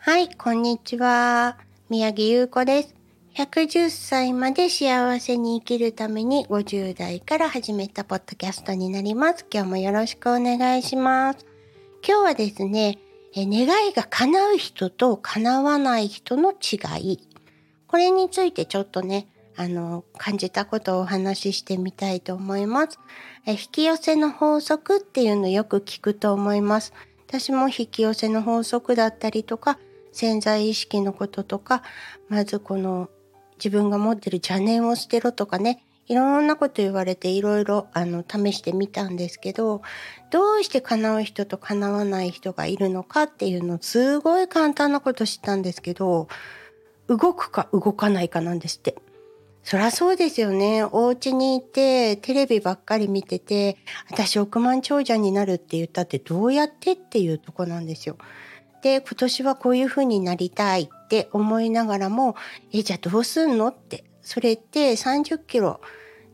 はい、こんにちは。宮城優子です。110歳まで幸せに生きるために50代から始めたポッドキャストになります。今日もよろしくお願いします。今日はですね、え願いが叶う人と叶わない人の違い。これについてちょっとね、あの、感じたことをお話ししてみたいと思います。え引き寄せの法則っていうのよく聞くと思います。私も引き寄せの法則だったりとか、潜在意識のこととか、まずこの自分が持ってる邪念を捨てろとかね、いろんなこと言われていろいろあの試してみたんですけど、どうして叶う人と叶わない人がいるのかっていうのをすごい簡単なこと知ったんですけど、動くか動かないかなんですって。そりゃそうですよね。お家にいて、テレビばっかり見てて、私億万長者になるって言ったってどうやってっていうとこなんですよ。で、今年はこういう風になりたいって思いながらも、え、じゃあどうすんのって。それって30キロ、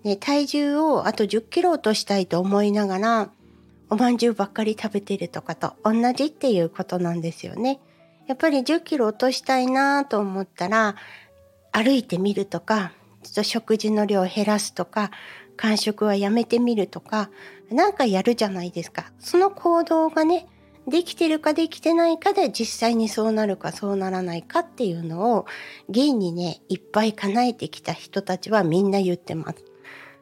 ね、体重をあと10キロ落としたいと思いながら、おまんじゅうばっかり食べてるとかと同じっていうことなんですよね。やっぱり10キロ落としたいなと思ったら、歩いてみるとか、ちょっと食事の量を減らすとか、間食はやめてみるとか、なんかやるじゃないですか。その行動がね、できてるかできてないかで実際にそうなるかそうならないかっていうのを現にねいっぱい叶えてきた人たちはみんな言ってます。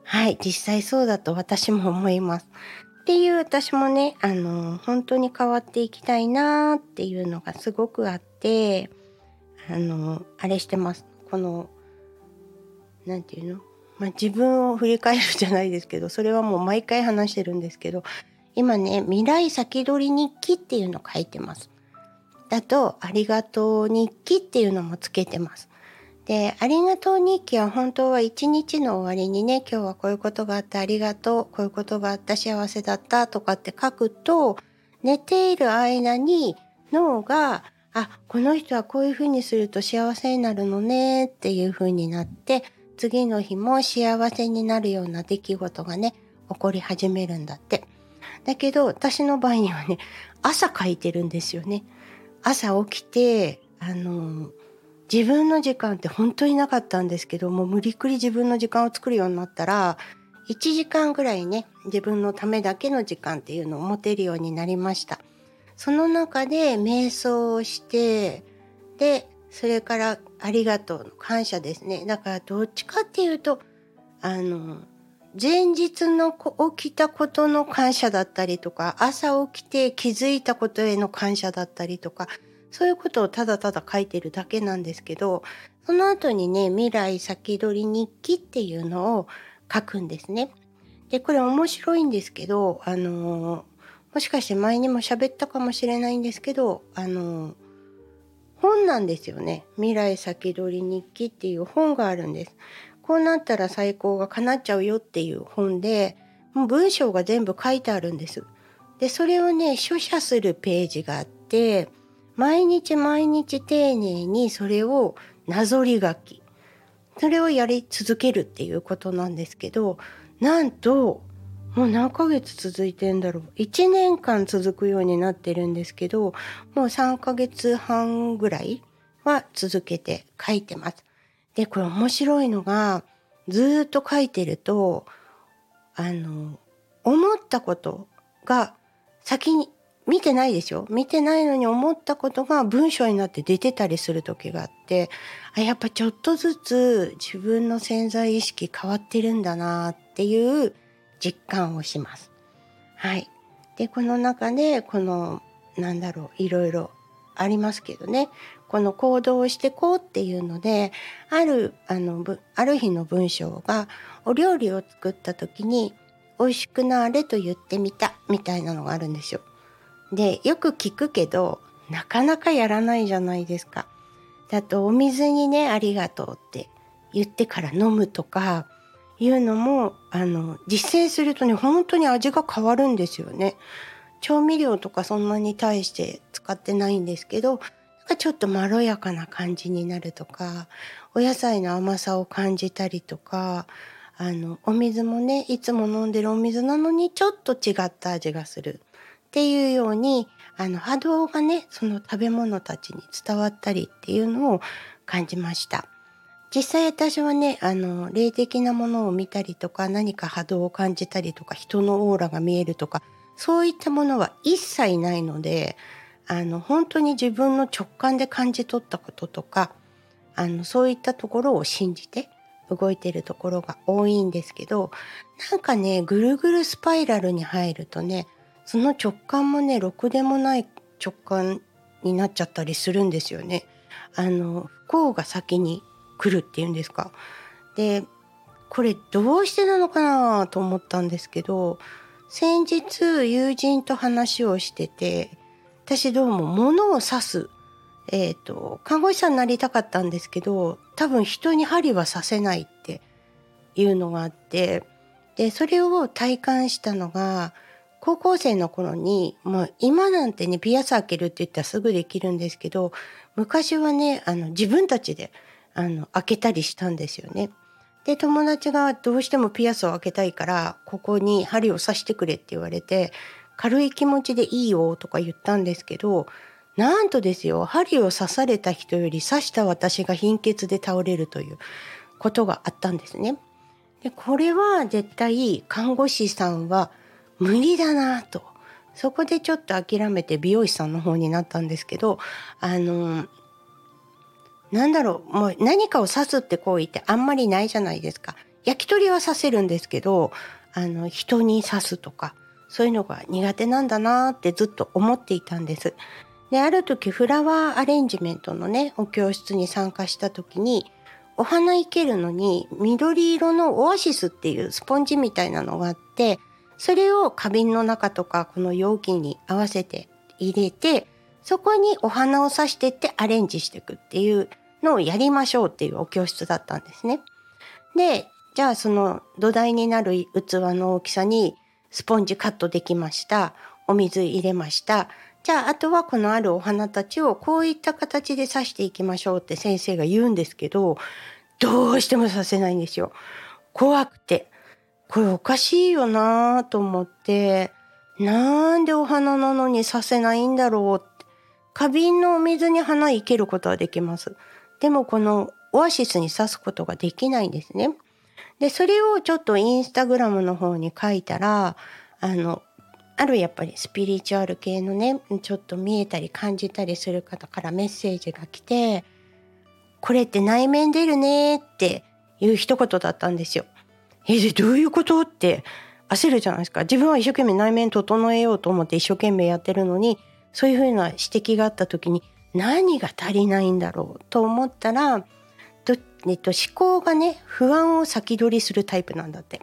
はい実際そうだと私も思います。っていう私もねあの本当に変わっていきたいなーっていうのがすごくあってあのあれしてます。この何て言うの？まあ、自分を振り返るじゃないですけどそれはもう毎回話してるんですけど今ね、未来先取り日記っていうの書いてます。だと、ありがとう日記っていうのもつけてます。で、ありがとう日記は本当は一日の終わりにね、今日はこういうことがあってありがとう、こういうことがあった幸せだったとかって書くと、寝ている間に脳が、あ、この人はこういうふうにすると幸せになるのねっていうふうになって、次の日も幸せになるような出来事がね、起こり始めるんだって。だけど、私の場合にはね、朝書いてるんですよね。朝起きて、あの、自分の時間って本当になかったんですけど、も無理くり自分の時間を作るようになったら、1時間ぐらいね、自分のためだけの時間っていうのを持てるようになりました。その中で瞑想をして、で、それからありがとうの感謝ですね。だからどっちかっていうと、あの、前日の起きたことの感謝だったりとか、朝起きて気づいたことへの感謝だったりとか、そういうことをただただ書いてるだけなんですけど、その後にね、未来先取り日記っていうのを書くんですね。で、これ面白いんですけど、あのもしかして前にも喋ったかもしれないんですけど、あの本なんですよね。未来先取り日記っていう本があるんです。こうなったら最高が叶っちゃうよっていう本で、もう文章が全部書いてあるんです。で、それをね、書写するページがあって、毎日毎日丁寧にそれをなぞり書き。それをやり続けるっていうことなんですけど、なんと、もう何ヶ月続いてんだろう。1年間続くようになってるんですけど、もう3ヶ月半ぐらいは続けて書いてます。で、これ面白いのが、ずっと書いてると、あの、思ったことが先に見てないでしょ？見てないのに思ったことが文章になって出てたりする時があってあやっぱちょっとずつ自分の潜在意識変わってるんだなっていう実感をします。はい。でこの中でこのなんだろういろいろありますけどねこの行動をしてこうっていうのであるあのある日の文章がお料理を作った時に美味しくなれと言ってみたみたいなのがあるんですよ。でよく聞くけどなかなかやらないじゃないですか。だとお水にねありがとうって言ってから飲むとかいうのもあの実践するとね本当に味が変わるんですよね。調味料とかそんなに対して使ってないんですけどがちょっとまろやかな感じになるとかお野菜の甘さを感じたりとかあのお水もねいつも飲んでるお水なのにちょっと違った味がする。っていうようにあの波動がねその食べ物たちに伝わったりっていうのを感じました。実際私はねあの霊的なものを見たりとか何か波動を感じたりとか人のオーラが見えるとかそういったものは一切ないのであの本当に自分の直感で感じ取ったこととかあのそういったところを信じて動いてるところが多いんですけどなんかねぐるぐるスパイラルに入るとねその直感もねろくでもない直感になっちゃったりするんですよね。あの不幸が先に来るっていうんですか。でこれどうしてなのかなと思ったんですけど先日友人と話をしてて私どうも物を刺すえっ、ー、と看護師さんになりたかったんですけど多分人に針は刺せないっていうのがあってでそれを体感したのが高校生の頃にもう今なんてねピアス開けるって言ったらすぐできるんですけど昔はねあの自分たちであの開けたりしたんですよね。で友達がどうしてもピアスを開けたいからここに針を刺してくれって言われて軽い気持ちでいいよとか言ったんですけどなんとですよ針を刺された人より刺した私が貧血で倒れるということがあったんですね。でこれは絶対看護師さんは無理だなとそこでちょっと諦めて美容師さんの方になったんですけどあのなんだろうもう何かを刺すって行為ってあんまりないじゃないですか。焼き鳥は刺せるんですけどあの人に刺すとかそういうのが苦手なんだなってずっと思っていたんです。である時フラワーアレンジメントのねお教室に参加した時にお花生けるのに緑色のオアシスっていうスポンジみたいなのがあってそれを花瓶の中とかこの容器に合わせて入れてそこにお花を挿してってアレンジしていくっていうのをやりましょうっていうお教室だったんですね。でじゃあその土台になる器の大きさにスポンジカットできましたお水入れましたじゃああとはこのあるお花たちをこういった形で刺していきましょうって先生が言うんですけどどうしても刺せないんですよ。怖くて。これおかしいよなと思ってなんでお花なのに刺せないんだろうって花瓶のお水に花生けることはできます。でもこのオアシスに刺すことができないんですね。でそれをちょっとインスタグラムの方に書いたらあのあるやっぱりスピリチュアル系のねちょっと見えたり感じたりする方からメッセージが来て「これって内面出るね」っていう一言だったんですよ。えでどういうこと？って焦るじゃないですか自分は一生懸命内面整えようと思って一生懸命やってるのにそういうふうな指摘があった時に何が足りないんだろうと思ったらっと、思考がね不安を先取りするタイプなんだって。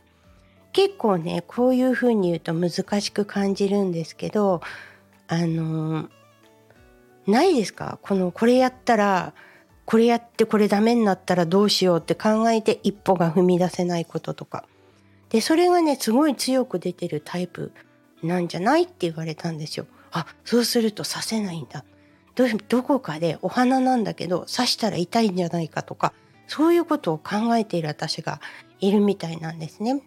結構ねこういうふうに言うと難しく感じるんですけどあのないですか？このこれやったらこれやってこれダメになったらどうしようって考えて一歩が踏み出せないこととかでそれがねすごい強く出てるタイプなんじゃないって言われたんですよ。あそうするとさせないんだどどこかでお花なんだけど刺したら痛いんじゃないかとかそういうことを考えている私がいるみたいなんですね。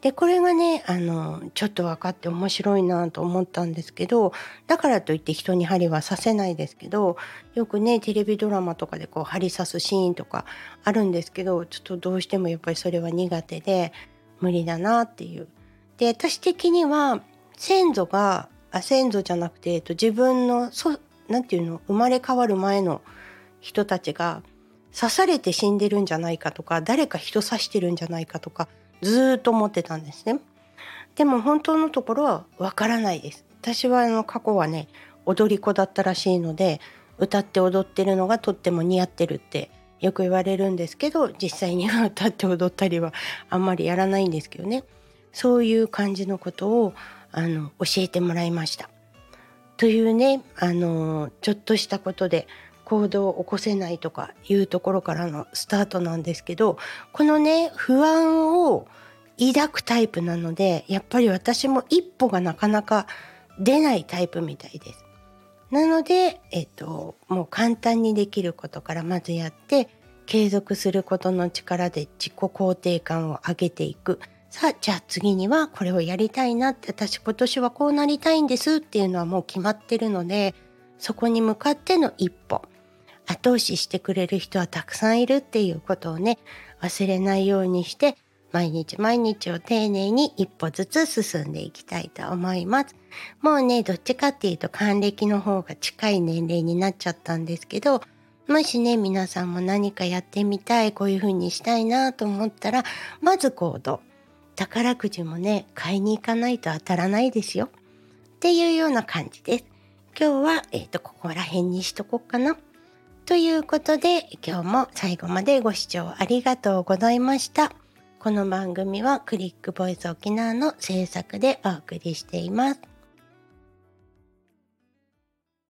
でこれがねあのちょっと分かって面白いなと思ったんですけどだからといって人に針は刺せないですけどよくねテレビドラマとかでこう針刺すシーンとかあるんですけどちょっとどうしてもやっぱりそれは苦手で無理だなっていう。で私的には先祖があ先祖じゃなくて、えっと、自分のそなんていうの生まれ変わる前の人たちが刺されて死んでるんじゃないかとか誰か人刺してるんじゃないかとかずっと思ってたんですね。でも本当のところはわからないです。私はあの過去はね踊り子だったらしいので歌って踊ってるのがとっても似合ってるってよく言われるんですけど実際には歌って踊ったりはあんまりやらないんですけどねそういう感じのことをあの教えてもらいました。というねあのちょっとしたことで行動を起こせないとかいうところからのスタートなんですけどこのね不安を抱くタイプなのでやっぱり私も一歩がなかなか出ないタイプみたいです。なので、えっと、もう簡単にできることからまずやって継続することの力で自己肯定感を上げていくさあ、じゃあ次にはこれをやりたいなって、私今年はこうなりたいんですっていうのはもう決まってるので、そこに向かっての一歩。後押ししてくれる人はたくさんいるっていうことをね、忘れないようにして、毎日毎日を丁寧に一歩ずつ進んでいきたいと思います。もうね、どっちかっていうと還暦の方が近い年齢になっちゃったんですけど、もしね、皆さんも何かやってみたい、こういう風にしたいなと思ったら、まず行動。宝くじもね、買いに行かないと当たらないですよ。っていうような感じです。今日は、えっ、ー、と、ここら辺にしとこうかな。ということで、今日も最後までご視聴ありがとうございました。この番組はクリックボイス沖縄の制作でお送りしています。